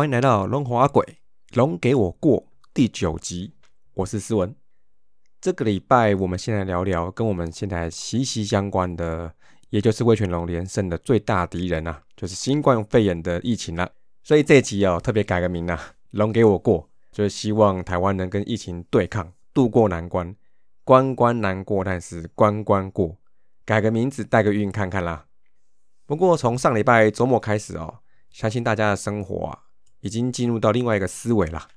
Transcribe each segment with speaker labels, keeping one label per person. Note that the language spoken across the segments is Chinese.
Speaker 1: 欢迎来到《龙华鬼龙给我过》第九集，我是思文。这个礼拜，我们先来聊聊跟我们现在息息相关的，也就是威权龙连胜的最大敌人啊，就是新冠肺炎的疫情了。所以这集哦，特别改个名啊，“龙给我过”，就是希望台湾能跟疫情对抗，渡过难关。关关难过，但是关关过，改个名字，带个运看看啦。不过从上礼拜周末开始哦，相信大家的生活啊，已经进入到另外一个思维了。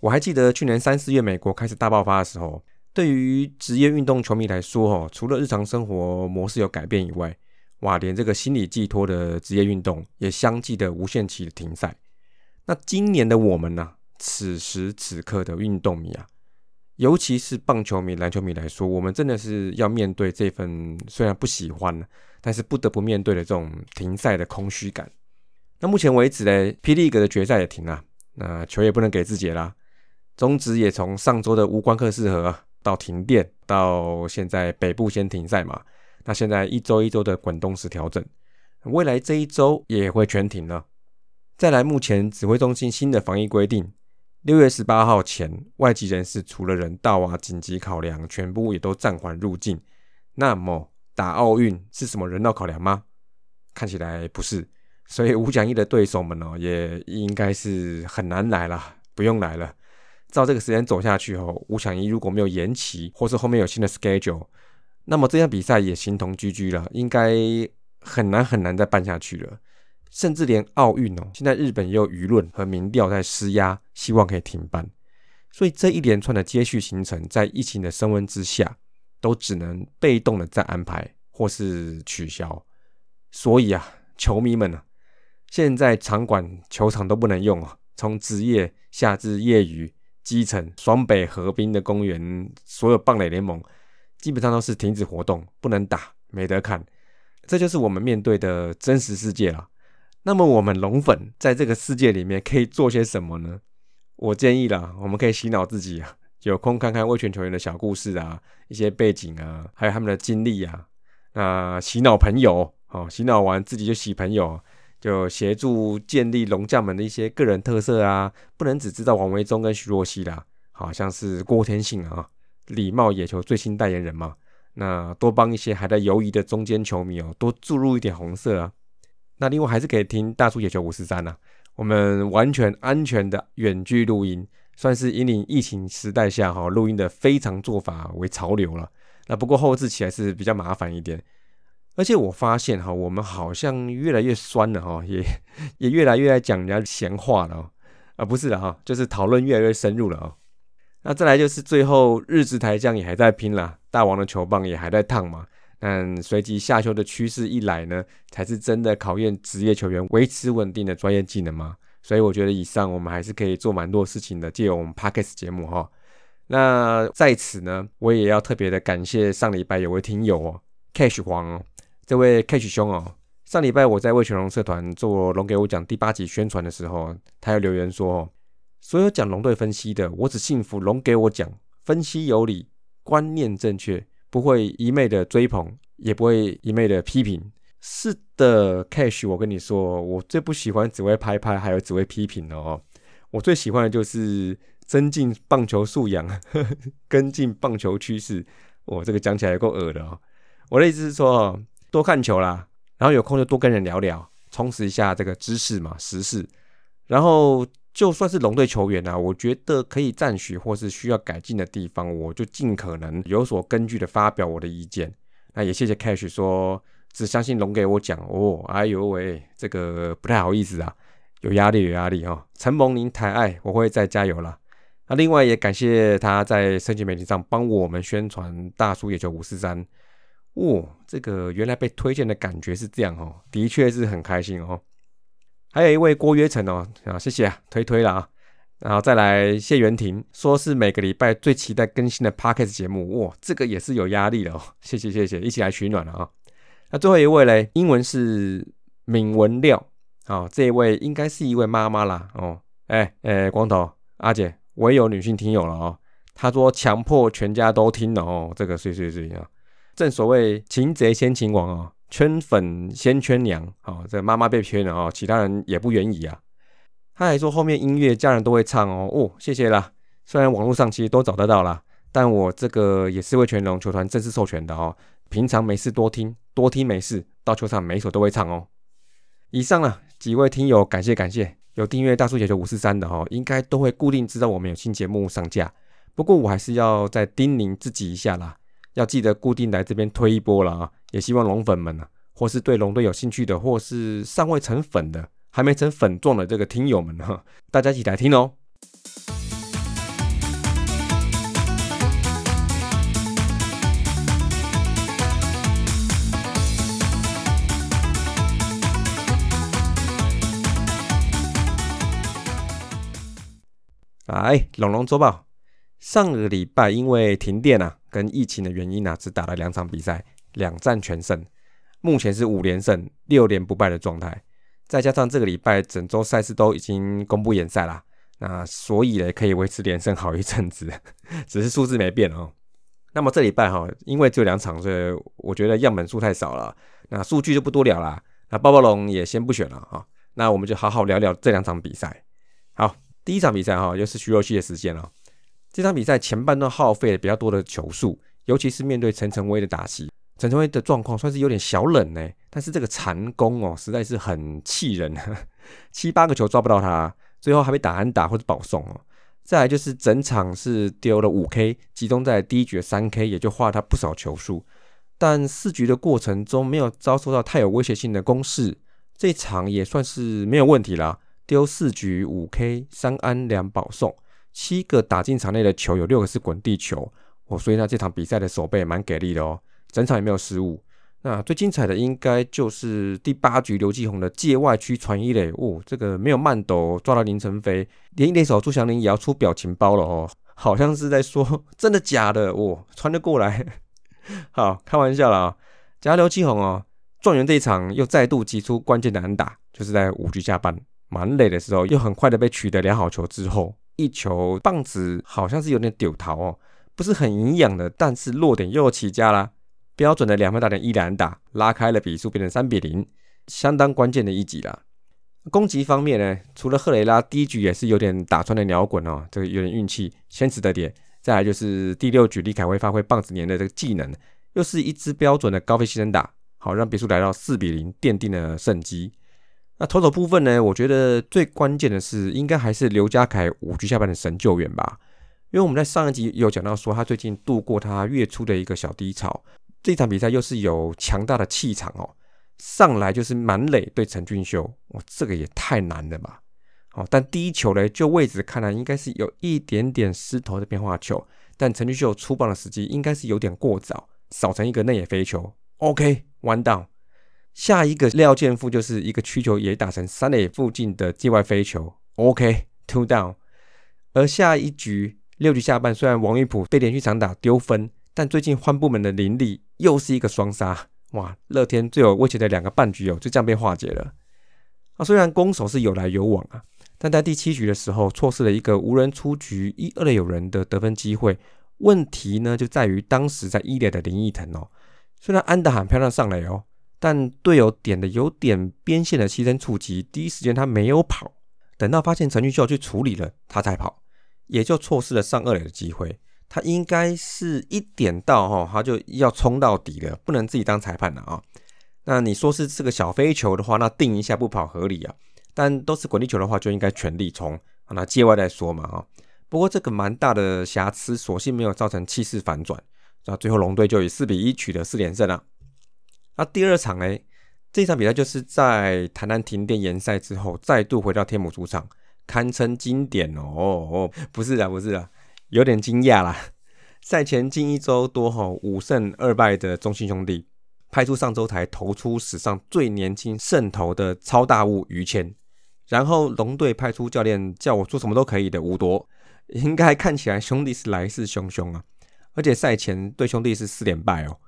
Speaker 1: 我还记得去年三四月美国开始大爆发的时候，对于职业运动球迷来说哦，除了日常生活模式有改变以外，哇，连这个心理寄托的职业运动也相继的无限期的停赛。那今年的我们呢，此时此刻的运动迷啊。尤其是棒球迷、篮球迷来说，我们真的是要面对这份虽然不喜欢，但是不得不面对的这种停赛的空虚感。那目前为止呢，霹雳格的决赛也停了，那球也不能给自己啦。中职也从上周的无关客适合到停电，到现在北部先停赛嘛。那现在一周一周的滚动式调整，未来这一周也会全停了。再来，目前指挥中心新的防疫规定。六月十八号前，外籍人士除了人道啊紧急考量，全部也都暂缓入境。那么打奥运是什么人道考量吗？看起来不是，所以吴讲义的对手们哦，也应该是很难来了，不用来了。照这个时间走下去后，吴讲义如果没有延期，或是后面有新的 schedule，那么这项比赛也形同居居了，应该很难很难再办下去了。甚至连奥运哦，现在日本也有舆论和民调在施压，希望可以停办。所以这一连串的接续行程，在疫情的升温之下，都只能被动的再安排或是取消。所以啊，球迷们啊，现在场馆、球场都不能用啊，从职业下至业余、基层、双北合滨的公园，所有棒垒联盟基本上都是停止活动，不能打，没得看。这就是我们面对的真实世界了。那么我们龙粉在这个世界里面可以做些什么呢？我建议啦，我们可以洗脑自己啊，有空看看威权球员的小故事啊，一些背景啊，还有他们的经历啊，那洗脑朋友，哦，洗脑完自己就洗朋友，就协助建立龙将们的一些个人特色啊，不能只知道王维忠跟徐若曦啦，好像是郭天信啊，礼貌野球最新代言人嘛，那多帮一些还在犹疑的中间球迷哦，多注入一点红色啊。那另外还是可以听大叔野球五十三呐，我们完全安全的远距录音，算是引领疫情时代下哈录音的非常做法为潮流了。那不过后置起来是比较麻烦一点，而且我发现哈，我们好像越来越酸了哈，也也越来越爱讲人家闲话了啊，不是的哈，就是讨论越来越深入了啊。那再来就是最后日子台将也还在拼了，大王的球棒也还在烫嘛。但随即下修的趋势一来呢，才是真的考验职业球员维持稳定的专业技能嘛。所以我觉得以上我们还是可以做蛮多事情的，借由我们 Pockets 节目哈。那在此呢，我也要特别的感谢上礼拜有位听友哦，Cash 黄哦，这位 Cash 兄哦，上礼拜我在魏全龙社团做龙给我讲第八集宣传的时候，他有留言说，所有讲龙队分析的，我只信服龙给我讲分析有理，观念正确。不会一昧的追捧，也不会一昧的批评。是的，Cash，我跟你说，我最不喜欢只会拍拍，还有只会批评的哦。我最喜欢的就是增进棒球素养，跟进棒球趋势。我这个讲起来够恶的哦。我的意思是说，多看球啦，然后有空就多跟人聊聊，充实一下这个知识嘛，时事，然后。就算是龙队球员啊，我觉得可以赞许或是需要改进的地方，我就尽可能有所根据的发表我的意见。那也谢谢 Cash 说只相信龙给我讲哦，哎呦喂，这个不太好意思啊，有压力有压力哦。承蒙您抬爱，我会再加油了。那另外也感谢他在社交媒体上帮我们宣传大叔野球五四三。哦，这个原来被推荐的感觉是这样哦，的确是很开心哦。还有一位郭约成哦，啊，谢谢啊，推推了啊，然后再来谢元婷，说是每个礼拜最期待更新的 podcast 节目，哇，这个也是有压力的哦，谢谢谢谢，一起来取暖了啊。那最后一位嘞，英文是敏文廖，好，这一位应该是一位妈妈啦，哦，哎哎，光头阿姐，我也有女性听友了哦，她说强迫全家都听了哦，这个碎碎碎啊，正所谓擒贼先擒王哦。圈粉先圈娘，哦，这妈妈被圈了哦，其他人也不愿意啊。他还说后面音乐家人都会唱哦，哦，谢谢啦。虽然网络上其实都找得到啦，但我这个也是为全龙球团正式授权的哦。平常没事多听，多听没事，到球场每一首都会唱哦。以上啊几位听友，感谢感谢，有订阅大叔解球五四三的哦，应该都会固定知道我们有新节目上架。不过我还是要再叮咛自己一下啦，要记得固定来这边推一波了啊！也希望龙粉们啊，或是对龙队有兴趣的，或是尚未成粉的。还没成粉状的这个听友们哈，大家一起来听哦。来，龙龙周报，上个礼拜因为停电啊，跟疫情的原因啊，只打了两场比赛，两战全胜，目前是五连胜、六连不败的状态。再加上这个礼拜整周赛事都已经公布演赛啦，那所以呢可以维持连胜好一阵子，只是数字没变哦。那么这礼拜哈，因为只有两场，所以我觉得样本数太少了，那数据就不多聊了。那暴暴龙也先不选了哈，那我们就好好聊聊这两场比赛。好，第一场比赛哈，又是徐若曦的时间了。这场比赛前半段耗费了比较多的球数，尤其是面对陈晨威的打戏。陈晨威的状况算是有点小冷呢，但是这个残攻哦，实在是很气人，七八个球抓不到他，最后还被打安打或者保送哦。再来就是整场是丢了五 K，集中在第一局的三 K，也就花了他不少球数。但四局的过程中没有遭受到太有威胁性的攻势，这场也算是没有问题啦。丢四局五 K，三安两保送，七个打进场内的球有六个是滚地球哦，所以呢这场比赛的手背蛮给力的哦。整场也没有失误。那最精彩的应该就是第八局刘继宏的界外区传一垒，哦，这个没有慢抖抓到林晨飞，连一垒手朱祥林也要出表情包了哦，好像是在说真的假的哦，传得过来。好，开玩笑了啊。加刘继宏哦，状元这一场又再度击出关键的安打，就是在五局下半满垒的时候，又很快的被取得良好球之后，一球棒子好像是有点丢桃哦，不是很营养的，但是落点又起家啦。标准的两分打点一篮打，拉开了比数，变成三比零，相当关键的一集啦。攻击方面呢，除了赫雷拉第一局也是有点打穿的鸟滚哦，这个有点运气，先持得点。再来就是第六局李凯威发挥棒子年的这个技能，又是一支标准的高飞牺牲打，好让比数来到四比零，奠定了胜机。那投手部分呢，我觉得最关键的是应该还是刘家凯五局下半的神救援吧，因为我们在上一集有讲到说他最近度过他月初的一个小低潮。这场比赛又是有强大的气场哦，上来就是满垒对陈俊秀，哇，这个也太难了吧！哦，但第一球呢，就位置看来应该是有一点点失头的变化球，但陈俊秀出棒的时机应该是有点过早，扫成一个内野飞球。OK，完蛋。下一个廖健富就是一个曲球也打成三垒附近的界外飞球。OK，two down。而下一局六局下半，虽然王玉普被连续长打丢分。但最近换部门的林立又是一个双杀，哇！乐天最有威胁的两个半局哦，就这样被化解了。啊，虽然攻守是有来有往啊，但在第七局的时候错失了一个无人出局一二垒有人的得分机会。问题呢就在于当时在一垒的林奕腾哦，虽然安德很漂亮上垒哦，但队友点的有点边线的牺牲触及，第一时间他没有跑，等到发现陈俊秀去处理了，他才跑，也就错失了上二垒的机会。他应该是一点到哈，他就要冲到底了，不能自己当裁判了啊。那你说是这个小飞球的话，那定一下不跑合理啊。但都是滚地球的话，就应该全力冲。那界外再说嘛啊。不过这个蛮大的瑕疵，所幸没有造成气势反转。那最后龙队就以四比一取得四连胜了。那第二场呢？这场比赛就是在台南停电延赛之后，再度回到天母主场，堪称经典哦哦，不是啊，不是啊。有点惊讶啦！赛前近一周多吼五胜二败的中信兄弟派出上周台投出史上最年轻胜投的超大物于谦，然后龙队派出教练叫我做什么都可以的吴铎，应该看起来兄弟是来势汹汹啊！而且赛前对兄弟是四连败哦，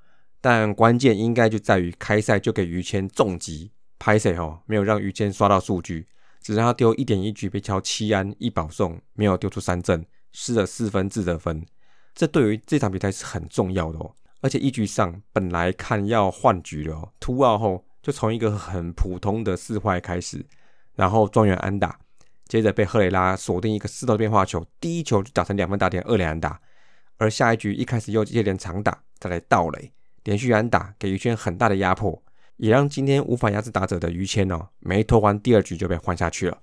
Speaker 1: 但关键应该就在于开赛就给于谦重击拍谁哦，没有让于谦刷到数据，只让他丢一点一局被敲七安一保送，没有丢出三振。失了四分自得分，这对于这场比赛是很重要的哦。而且一局上本来看要换局了哦，突奥后就从一个很普通的四坏开始，然后状元安打，接着被赫雷拉锁定一个四道变化球，第一球就打成两分打点，二连安打。而下一局一开始又接连长打，再来盗垒，连续安打，给于谦很大的压迫，也让今天无法压制打者的于谦哦，没投完第二局就被换下去了。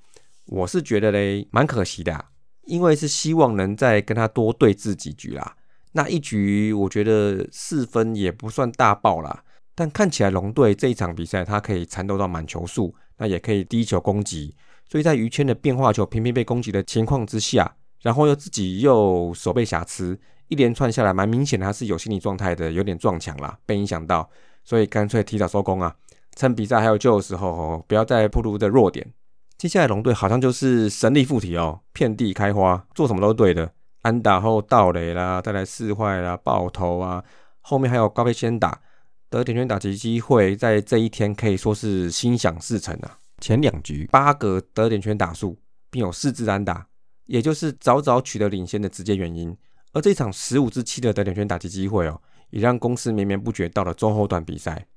Speaker 1: 我是觉得嘞，蛮可惜的，因为是希望能再跟他多对峙几局啦。那一局我觉得四分也不算大爆啦，但看起来龙队这一场比赛他可以缠斗到满球数，那也可以低球攻击，所以在于谦的变化球频频被攻击的情况之下，然后又自己又手背瑕疵。一连串下来，蛮明显的，他是有心理状态的，有点撞墙啦，被影响到，所以干脆提早收工啊，趁比赛还有救的时候，不要再暴露的弱点。接下来龙队好像就是神力附体哦，遍地开花，做什么都对的，安打后盗垒啦，再来四坏啦，爆头啊，后面还有高飞先打得点圈打击机会，在这一天可以说是心想事成啊。前两局八个得点圈打数，并有四支安打，也就是早早取得领先的直接原因。而这场十五之七的得点圈打击机会哦，也让公司绵绵不绝到了中后段比赛。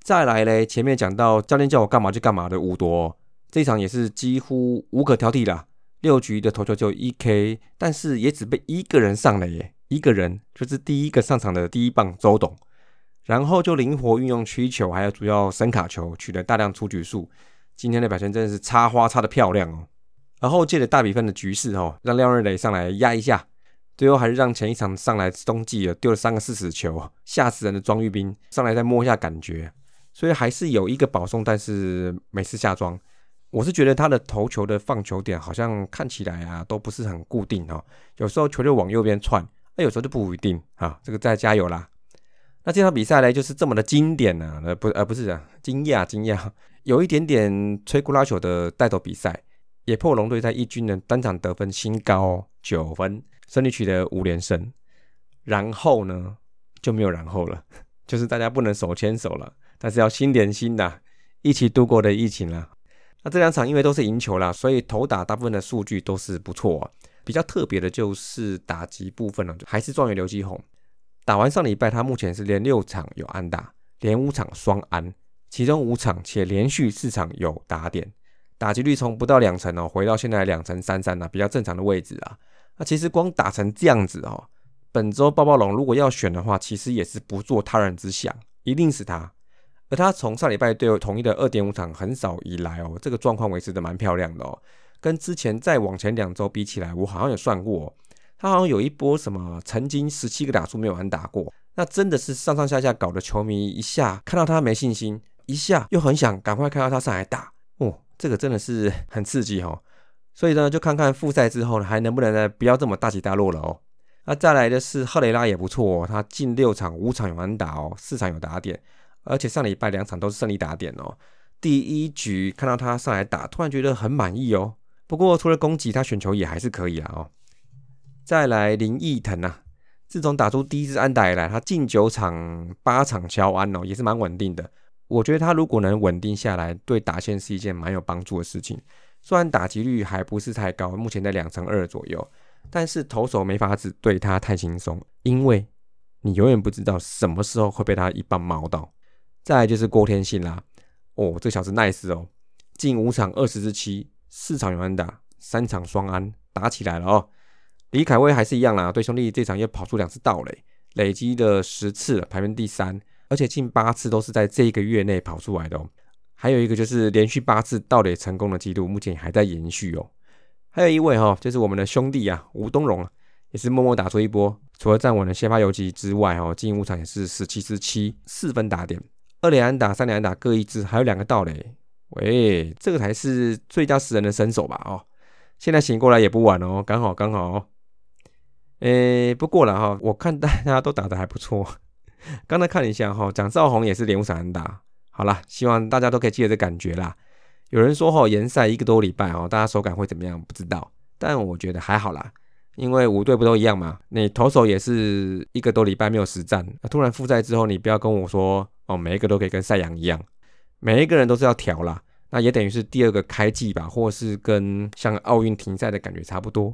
Speaker 1: 再来嘞，前面讲到教练叫我干嘛就干嘛的五夺，这场也是几乎无可挑剔啦。六局的投球就一 K，但是也只被一个人上了耶，一个人就是第一个上场的第一棒周董，然后就灵活运用曲球，还有主要声卡球，取得大量出局数。今天的表现真的是插花插的漂亮哦。而后借着大比分的局势哦，让廖瑞磊上来压一下。最后还是让前一场上来冬季了，丢了三个四死球，吓死人的庄玉斌上来再摸一下感觉，所以还是有一个保送，但是没事下庄。我是觉得他的投球的放球点好像看起来啊都不是很固定哦，有时候球就往右边窜，那有时候就不一定啊。这个再加油啦。那这场比赛呢就是这么的经典呢，呃不呃不是啊，惊讶惊讶，有一点点吹咕拉球的带头比赛，也破龙队在一军的单场得分新高九分。胜利取得五连胜，然后呢就没有然后了，就是大家不能手牵手了，但是要心连心的，一起度过的疫情了。那这两场因为都是赢球了，所以投打大部分的数据都是不错。比较特别的就是打击部分了，还是状元刘基宏打完上礼拜，他目前是连六场有安打，连五场双安，其中五场且连续四场有打点，打击率从不到两成哦，回到现在两成三三啊，比较正常的位置啊。那其实光打成这样子哦，本周暴暴龙如果要选的话，其实也是不做他人之想，一定是他。而他从上礼拜对统一的二点五场很少以来哦，这个状况维持的蛮漂亮的哦。跟之前再往前两周比起来，我好像有算过，他好像有一波什么曾经十七个打数没有人打过，那真的是上上下下搞得球迷一下看到他没信心，一下又很想赶快看到他上来打哦，这个真的是很刺激哈。所以呢，就看看复赛之后呢，还能不能呢不要这么大起大落了哦。那再来的是赫雷拉也不错，他近六场五场有安打哦，四场有打点，而且上礼拜两场都是胜利打点哦。第一局看到他上来打，突然觉得很满意哦。不过除了攻击，他选球也还是可以啊哦。再来林奕腾啊，自从打出第一支安打以来，他近九场八场敲安哦，也是蛮稳定的。我觉得他如果能稳定下来，对打线是一件蛮有帮助的事情。虽然打击率还不是太高，目前在两成二左右，但是投手没法子对他太轻松，因为你永远不知道什么时候会被他一棒毛到。再来就是郭天信啦，哦，这小子 nice 哦，近五场二十支七，四场有安打，三场双安，打起来了哦。李凯威还是一样啦，对兄弟这场又跑出两次盗垒，累积的十次，排名第三，而且近八次都是在这一个月内跑出来的哦。还有一个就是连续八次盗垒成功的记录，目前还在延续哦。还有一位哈，就是我们的兄弟啊，吴东荣啊，也是默默打出一波。除了站稳了先发游击之外，哈，进五场也是十七支七，四分打点，二连安打、三连安打各一支，还有两个盗垒。喂，这个才是最佳十人的身手吧？哦，现在醒过来也不晚哦，刚好刚好哦。诶，不过了哈，我看大家都打的还不错。刚才看了一下哈，蒋兆宏也是连五场安打。好啦，希望大家都可以记得这感觉啦。有人说哈，延赛一个多礼拜哦，大家手感会怎么样？不知道，但我觉得还好啦，因为五队不都一样嘛。你投手也是一个多礼拜没有实战，那突然复赛之后，你不要跟我说哦，每一个都可以跟赛扬一样，每一个人都是要调啦。那也等于是第二个开季吧，或是跟像奥运停赛的感觉差不多。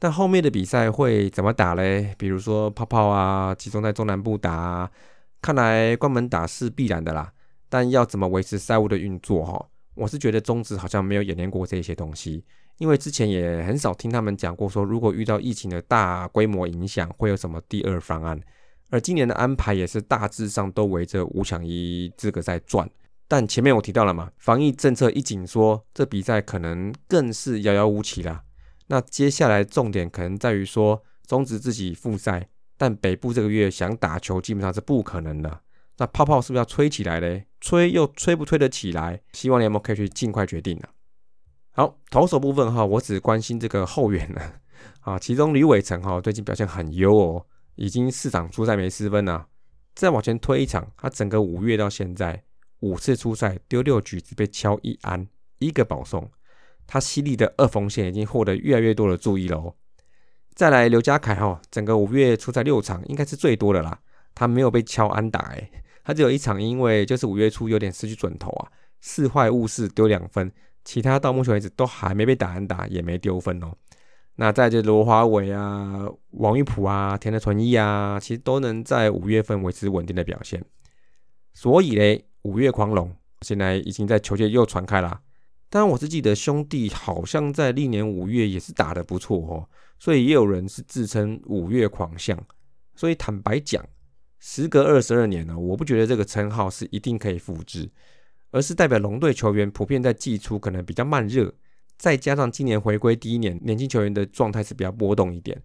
Speaker 1: 但后面的比赛会怎么打嘞？比如说泡泡啊，集中在中南部打，看来关门打是必然的啦。但要怎么维持赛务的运作？哈，我是觉得中职好像没有演练过这些东西，因为之前也很少听他们讲过说，如果遇到疫情的大规模影响，会有什么第二方案。而今年的安排也是大致上都围着五强一资格在转。但前面我提到了嘛，防疫政策一紧缩，这比赛可能更是遥遥无期啦。那接下来重点可能在于说，中止自己复赛，但北部这个月想打球基本上是不可能的。那泡泡是不是要吹起来嘞？吹又吹不吹得起来？希望联盟可以去尽快决定了。好，投手部分哈，我只关心这个后援了 啊。其中吕伟成哈最近表现很优哦，已经四场出赛没失分了。再往前推一场，他整个五月到现在。五次出赛丢六局只被敲一安一个保送，他犀利的二锋线已经获得越来越多的注意了哦。再来刘家凯哈，整个五月出赛六场应该是最多的啦，他没有被敲安打诶，他只有一场因为就是五月初有点失去准头啊，四坏误事丢两分，其他到目前为止都还没被打安打，也没丢分哦。那再就罗华伟啊、王玉普啊、田德纯一啊，其实都能在五月份维持稳定的表现，所以嘞。五月狂龙现在已经在球界又传开了，当然我是记得兄弟好像在历年五月也是打得不错哦，所以也有人是自称五月狂象。所以坦白讲，时隔二十二年呢，我不觉得这个称号是一定可以复制，而是代表龙队球员普遍在季初可能比较慢热，再加上今年回归第一年，年轻球员的状态是比较波动一点，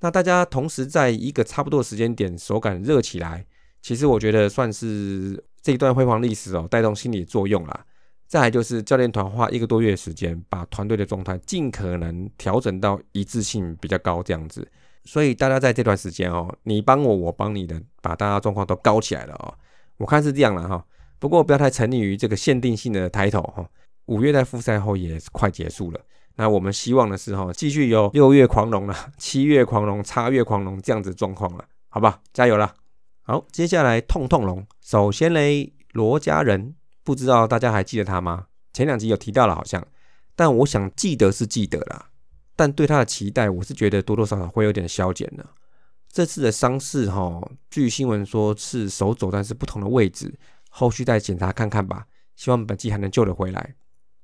Speaker 1: 那大家同时在一个差不多的时间点手感热起来，其实我觉得算是。这一段辉煌历史哦，带动心理作用啦。再来就是教练团花一个多月时间，把团队的状态尽可能调整到一致性比较高这样子。所以大家在这段时间哦，你帮我，我帮你的，把大家状况都高起来了哦。我看是这样了哈。不过不要太沉溺于这个限定性的抬头哈。五月在复赛后也快结束了，那我们希望的是哈，继续有六月狂龙了，七月狂龙，叉月狂龙这样子状况了，好吧，加油了。好，接下来痛痛龙。首先嘞，罗家人，不知道大家还记得他吗？前两集有提到了，好像，但我想记得是记得啦，但对他的期待，我是觉得多多少少会有点消减了。这次的伤势，哈，据新闻说是手肘，但是不同的位置，后续再检查看看吧。希望本季还能救得回来。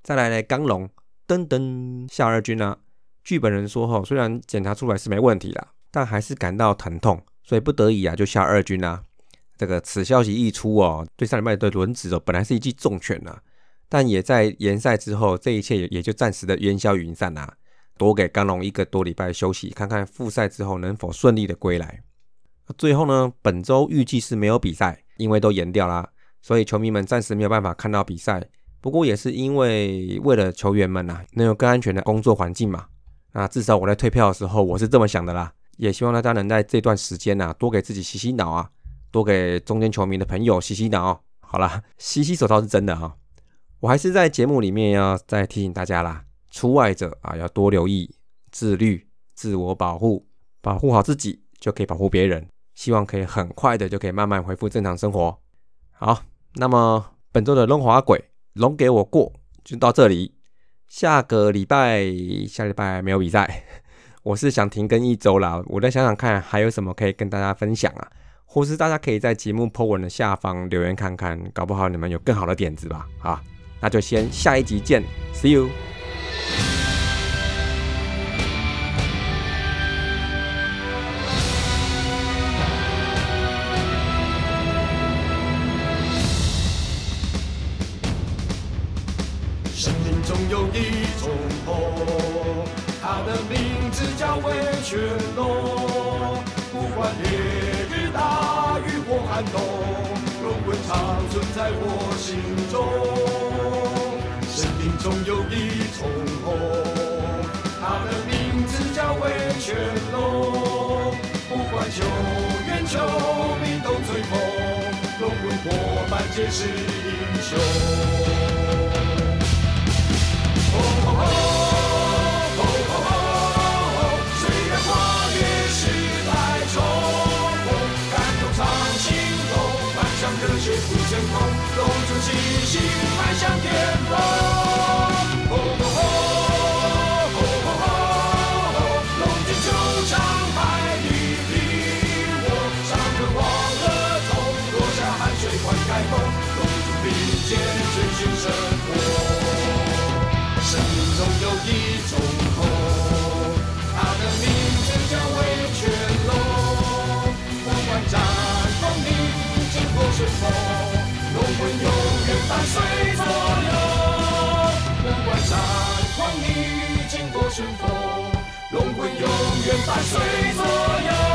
Speaker 1: 再来嘞，刚龙，噔噔夏二军啊，剧本人说，哈，虽然检查出来是没问题啦，但还是感到疼痛。所以不得已啊，就下二军啊。这个此消息一出哦，对上礼拜的轮子哦，本来是一记重拳呐，但也在联赛之后，这一切也也就暂时的烟消云散啦。多给刚龙一个多礼拜休息，看看复赛之后能否顺利的归来。最后呢，本周预计是没有比赛，因为都延掉啦，所以球迷们暂时没有办法看到比赛。不过也是因为为了球员们呐，能有更安全的工作环境嘛。那至少我在退票的时候，我是这么想的啦。也希望大家能在这段时间呢，多给自己洗洗脑啊，多给中间球迷的朋友洗洗脑。好了，洗洗手套是真的哈。我还是在节目里面要再提醒大家啦，出外者啊要多留意、自律、自我保护，保护好自己就可以保护别人。希望可以很快的就可以慢慢恢复正常生活。好，那么本周的龙华鬼龙给我过就到这里，下个礼拜下礼拜没有比赛。我是想停更一周啦，我再想想看还有什么可以跟大家分享啊，或是大家可以在节目 po 文的下方留言看看，搞不好你们有更好的点子吧。好，那就先下一集见，See you。雨或寒冬，龙魂长存在我心中。生命中有一重红，它的名字叫威权龙，不管球员球迷都追捧，龙魂伙伴皆是英雄。
Speaker 2: 升空，龙族齐心迈向巅峰。哦吼吼，哦吼吼，龙剑九长海里披我，伤痕忘了痛，落下汗水灌溉风，龙族并肩追寻
Speaker 1: 生活。生命中有一种
Speaker 2: 痛，它的名字叫龙。战风逆境不顺风。龙魂永远伴随左右。不管战况逆境多顺风，龙魂永远伴随左右。